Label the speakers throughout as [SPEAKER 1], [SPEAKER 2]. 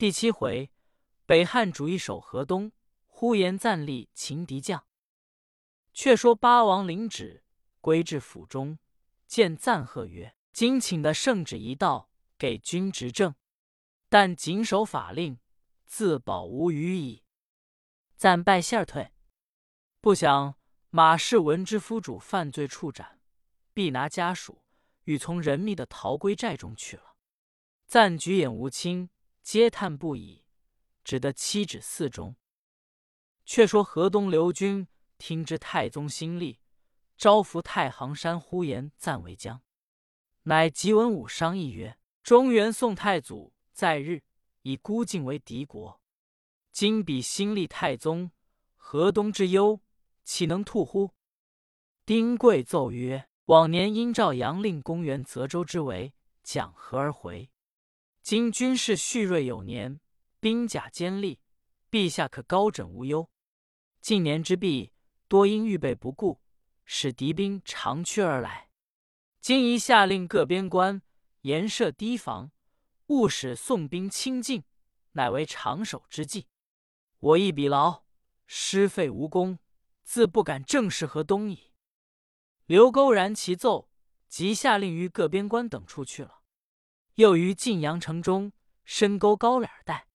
[SPEAKER 1] 第七回，北汉主一守河东，呼延赞立擒敌将。却说八王领旨归至府中，见赞贺曰：“今请的圣旨一道，给君执政，但谨守法令，自保无虞矣。”赞拜谢而退。不想马氏闻知夫主犯罪处斩，必拿家属与从人密的逃归寨中去了。赞举眼无亲。嗟叹不已，只得七指寺中。却说河东刘军听知太宗新立，招服太行山呼延赞为将，乃即文武商议曰：“中原宋太祖在日，以孤晋为敌国。今彼新立太宗，河东之忧，岂能吐乎？”丁贵奏曰：“往年因赵阳令公元泽州之围，讲和而回。”今军事蓄锐有年，兵甲坚利，陛下可高枕无忧。近年之弊，多因预备不顾，使敌兵长驱而来。今宜下令各边关严设堤防，勿使宋兵侵进，乃为长守之计。我亦比劳，失费无功，自不敢正视河东矣。刘勾然其奏，即下令于各边关等处去了。又于晋阳城中深沟高垒而待。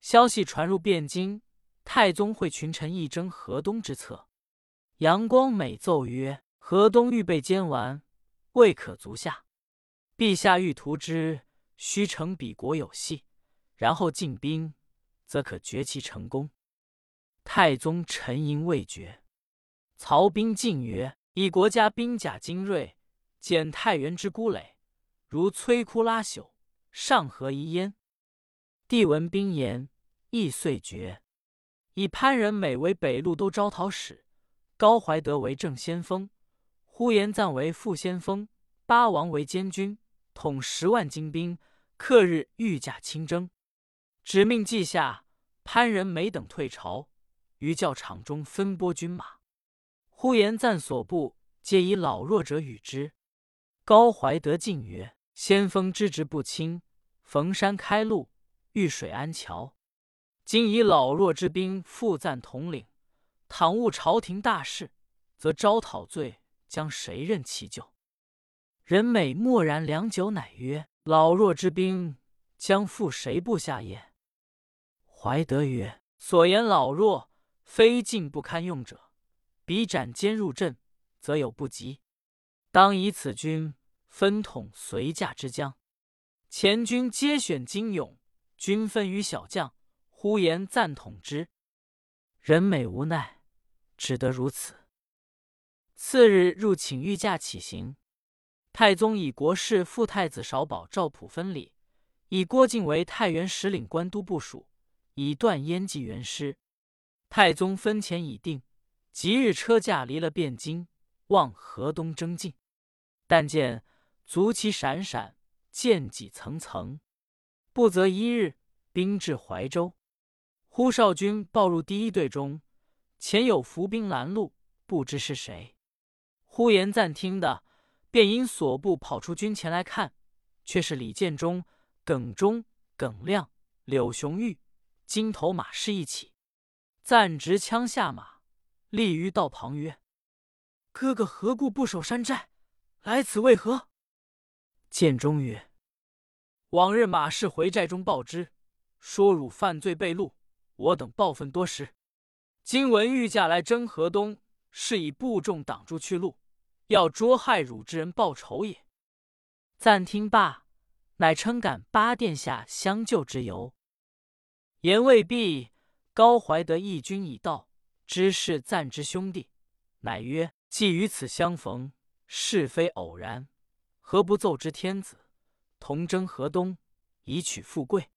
[SPEAKER 1] 消息传入汴京，太宗会群臣议争河东之策。杨光美奏曰：“河东预备坚完，未可足下。陛下欲图之，须成彼国有隙，然后进兵，则可决其成功。”太宗沉吟未决。曹兵进曰：“以国家兵甲精锐，减太原之孤垒。”如摧枯拉朽，上何遗焉？帝闻兵言，亦遂决。以潘仁美为北路都招讨使，高怀德为正先锋，呼延赞为副先锋，八王为监军，统十万精兵，克日御驾亲征。指命记下，潘仁美等退朝，于教场中分拨军马。呼延赞所部皆以老弱者与之。高怀德进曰。先锋之职不轻，逢山开路，遇水安桥。今以老弱之兵负赞统领，倘误朝廷大事，则招讨罪将谁任其咎？人美默然良久，乃曰：“老弱之兵将负谁部下也？”怀德曰：“所言老弱，非进不堪用者，彼斩坚入阵，则有不及。当以此军。”分统随驾之将，前军皆选精勇，均分于小将。呼延赞统之，人美无奈，只得如此。次日入请御驾起行，太宗以国事副太子少保赵普分礼，以郭靖为太原使领官都部署，以断燕蓟元师。太宗分遣已定，即日车驾离了汴京，望河东征进，但见。足旗闪闪，剑戟层层。不则一日，兵至怀州。呼少军报入第一队中，前有伏兵拦路，不知是谁。呼延赞听的，便引所部跑出军前来看，却是李建忠、耿忠、耿亮、柳雄玉、金头马氏一起。赞执枪下马，立于道旁曰：“哥哥何故不守山寨？来此为何？”见中曰：“往日马氏回寨中报之，说汝犯罪被戮，我等报愤多时。今闻御驾来征河东，是以部众挡住去路，要捉害汝之人报仇也。”暂听罢，乃称感八殿下相救之由。言未毕，高怀德义军已到，知是赞之兄弟，乃曰：“既与此相逢，是非偶然。”何不奏之天子，同征河东，以取富贵？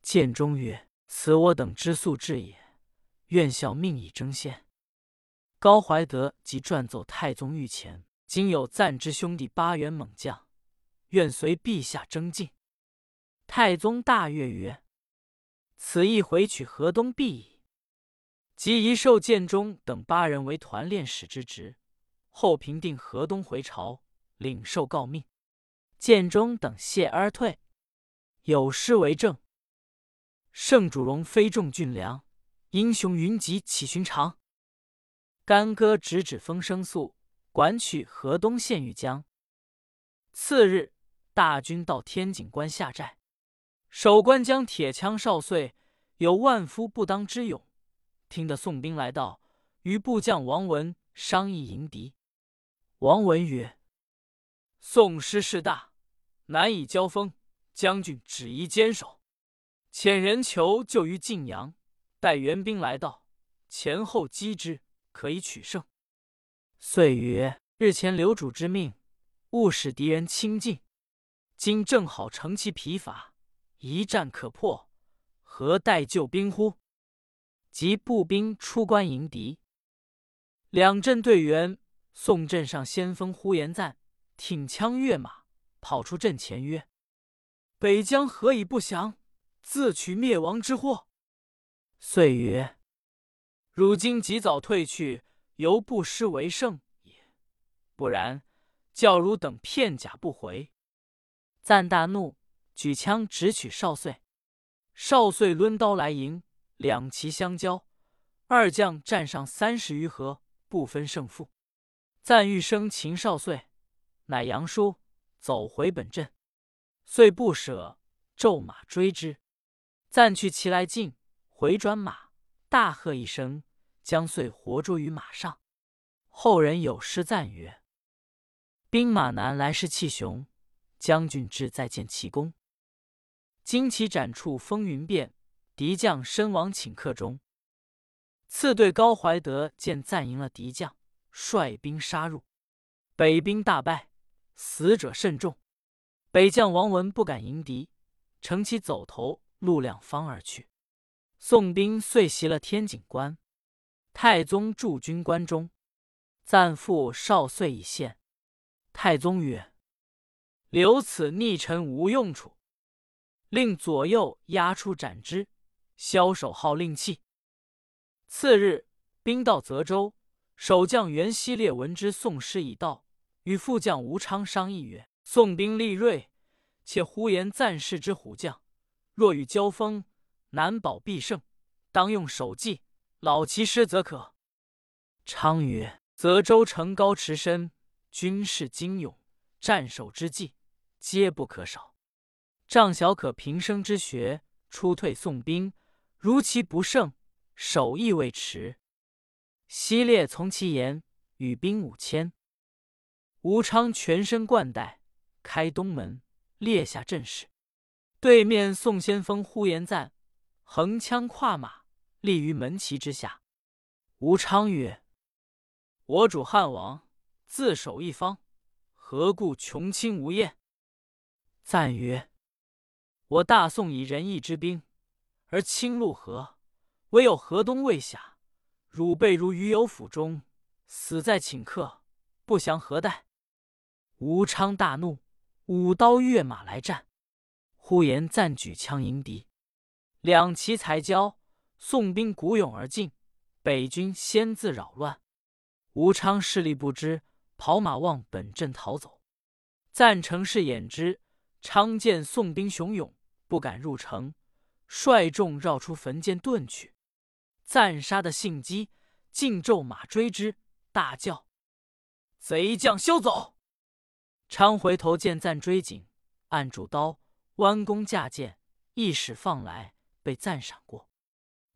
[SPEAKER 1] 建中曰：“此我等之素志也，愿效命以争先。”高怀德即传奏太宗御前：“今有赞之兄弟八员猛将，愿随陛下征进。”太宗大悦曰：“此一回取河东必矣。”即一授建中等八人为团练使之职，后平定河东回朝。领受诰命，建中等谢而退。有诗为证：圣主荣非众俊良，英雄云集岂寻常？干戈直指风声速，管取河东县玉江。次日，大军到天井关下寨，守关将铁枪少岁有万夫不当之勇。听得宋兵来到，与部将王文商议迎敌。王文曰：“宋师势大，难以交锋，将军只宜坚守。遣人求救于晋阳，待援兵来到，前后击之，可以取胜。”遂曰：“日前留主之命。”勿使敌人亲近，今正好乘其疲乏，一战可破，何待救兵乎？即步兵出关迎敌，两阵队员，宋镇上先锋呼延赞挺枪跃马，跑出阵前曰：“北疆何以不降？自取灭亡之祸。”遂曰：“如今及早退去，犹不失为胜也。不然。”教汝等片甲不回，赞大怒，举枪直取少岁。少岁抡刀来迎，两骑相交，二将战上三十余合，不分胜负。赞欲生擒少岁，乃扬书走回本阵，遂不舍，骤马追之。暂去其来近，回转马，大喝一声，将遂活捉于马上。后人有诗赞曰。兵马南来势气雄，将军志在见奇功。旌旗展处风云变，敌将身亡顷刻中。次队高怀德见赞赢了敌将，率兵杀入，北兵大败，死者甚众。北将王文不敢迎敌，乘其走投，路两方而去。宋兵遂袭了天井关，太宗驻军关中，赞父少岁已现。太宗曰：“留此逆臣无用处，令左右押出斩之，枭首号令器。”次日，兵到泽州，守将袁熙烈闻之，宋师已到，与副将吴昌商议曰：“宋兵力锐，且呼延赞世之虎将，若与交锋，难保必胜。当用守计，老其师则可。”昌曰：“泽州城高池深。”军事精勇，战守之计皆不可少。仗小可平生之学，出退宋兵，如其不胜，守亦未迟。西烈从其言，与兵五千。吴昌全身冠带，开东门，列下阵势。对面宋先锋呼延赞，横枪跨马，立于门旗之下。吴昌曰：“我主汉王。”自守一方，何故穷亲无厌？赞曰：“我大宋以仁义之兵，而侵陆河，唯有河东未下。汝辈如鱼有府中，死在顷刻，不降何待？”吴昌大怒，舞刀跃马来战。呼延赞举枪迎敌，两骑才交，宋兵鼓勇而进，北军先自扰乱。吴昌势力不知。跑马望本阵逃走，赞成是掩之。昌见宋兵雄勇，不敢入城，率众绕出坟涧遁去。赞杀的性激，尽骤马追之，大叫：“贼将休走！”昌回头见赞追紧，按住刀，弯弓架箭，一使放来，被赞闪过。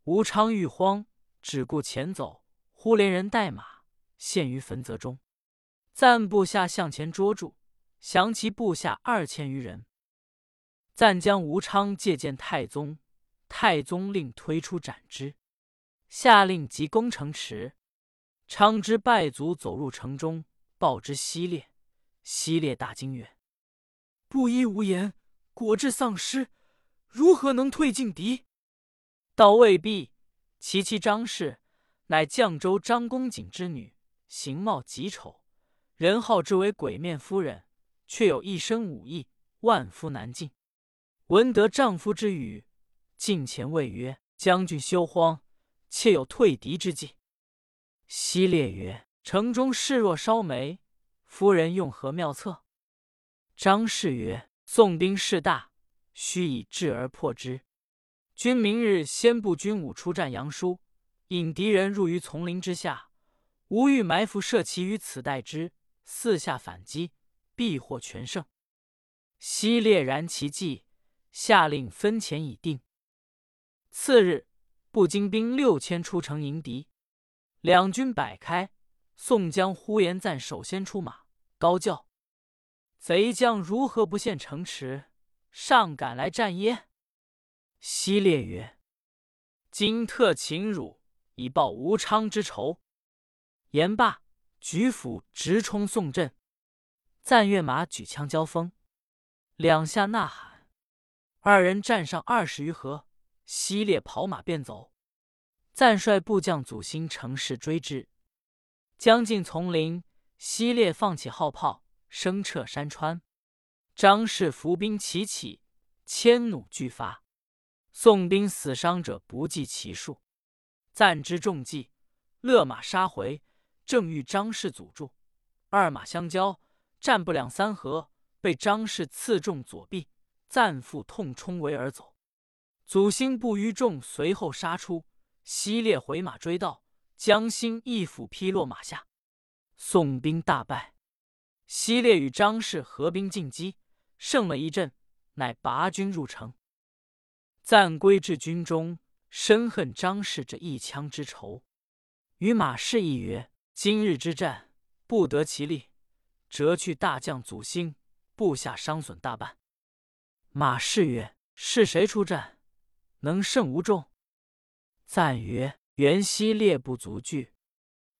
[SPEAKER 1] 吴昌欲慌，只顾前走，忽连人带马陷于坟泽中。赞部下向前捉住，降其部下二千余人。赞将吴昌借见太宗，太宗令推出斩之，下令急攻城池。昌之败卒，走入城中，报之西烈。西烈大惊曰：“布衣无言，果至丧失，如何能退进敌？”道未必，其妻张氏乃绛州张公瑾之女，形貌极丑。人号之为鬼面夫人，却有一身武艺，万夫难进。闻得丈夫之语，近前谓曰：“将军休慌，妾有退敌之计。”西烈曰：“城中势若烧煤，夫人用何妙策？”张氏曰：“宋兵势大，须以智而破之。君明日先布军伍出战杨叔，引敌人入于丛林之下，吾欲埋伏射骑于此待之，四下反击，必获全胜。”西烈然其计，下令分遣已定。次日，步精兵六千出城迎敌，两军摆开。宋江、呼延赞首先出马，高叫：“贼将如何不陷城池，上赶来战耶？”西烈曰：“今特擒汝以报吴昌之仇。”言罢，举斧直冲宋阵。赞跃马举枪交锋。两下呐喊，二人战上二十余合，西烈跑马便走。赞率部将祖兴乘势追之，将近丛林，西烈放起号炮，声彻山川。张氏伏兵齐起，千弩俱发，宋兵死伤者不计其数。赞之中计，勒马杀回，正遇张氏阻住，二马相交，战不两三合。被张氏刺中左臂，赞复痛冲围而走。祖兴不于众，随后杀出。西烈回马追到，江心一斧劈落马下。宋兵大败。西烈与张氏合兵进击，胜了一阵，乃拔军入城。暂归至军中，深恨张氏这一枪之仇，与马氏议曰：“今日之战，不得其利，折去大将祖兴。”部下伤损大半。马氏曰：“是谁出战？能胜无众？”赞曰：“袁熙烈不足惧。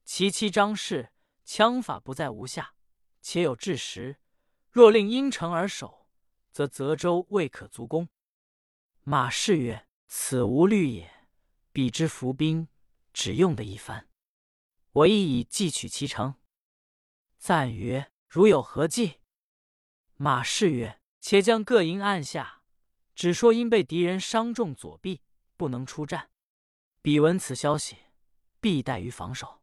[SPEAKER 1] 其妻张氏枪法不在无下，且有智识。若令因城而守，则泽州未可足攻。”马氏曰：“此无虑也。彼之伏兵，只用得一番。我亦已计取其城。”赞曰：“如有何计？”马氏曰：“且将各营按下，只说因被敌人伤中左臂，不能出战。彼闻此消息，必待于防守。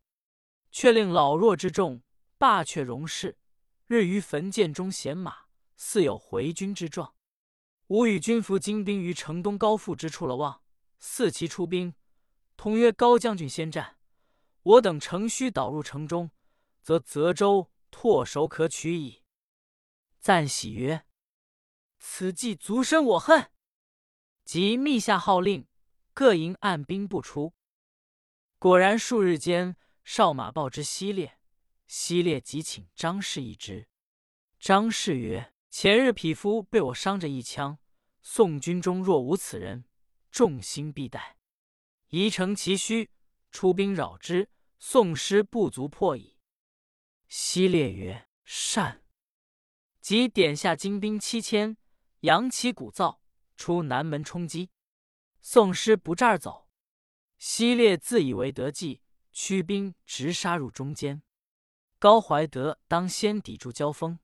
[SPEAKER 1] 却令老弱之众罢却戎士，日于坟涧中衔马，似有回军之状。吾与军服精兵于城东高阜之处了望，四骑出兵，同曰高将军先战。我等乘虚导入城中，则泽州唾手可取矣。”赞喜曰：“此计足深我恨。”即密下号令，各营按兵不出。果然数日间，哨马报之西列。西列即请张氏一之。张氏曰：“前日匹夫被我伤着一枪，宋军中若无此人，众心必殆。宜乘其虚，出兵扰之，宋师不足破矣。”西列曰：“善。”即点下精兵七千，扬旗鼓噪，出南门冲击。宋师不这儿走，西烈自以为得计，驱兵直杀入中间。高怀德当先抵住交锋，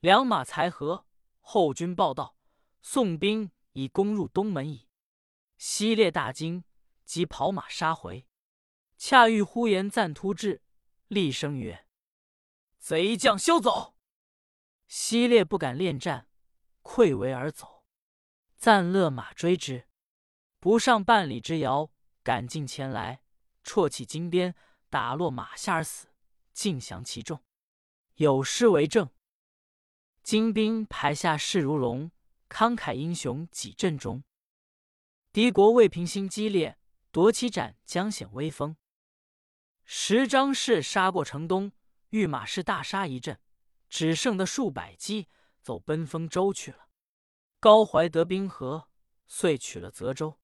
[SPEAKER 1] 两马才合，后军报道：宋兵已攻入东门矣。西烈大惊，即跑马杀回。恰遇呼延赞突至，厉声曰：“贼将休走！”西烈不敢恋战，溃围而走。赞勒马追之，不上半里之遥，赶近前来，绰起金鞭，打落马下而死，尽降其众。有诗为证：“金兵排下势如龙，慷慨英雄几阵中。敌国未平心激烈，夺其斩将显威风。十张氏杀过城东，御马氏大杀一阵。”只剩的数百骑走奔丰州去了。高怀德兵合，遂取了泽州。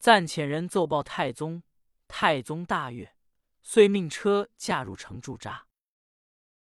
[SPEAKER 1] 暂遣人奏报太宗，太宗大悦，遂命车驾入城驻扎。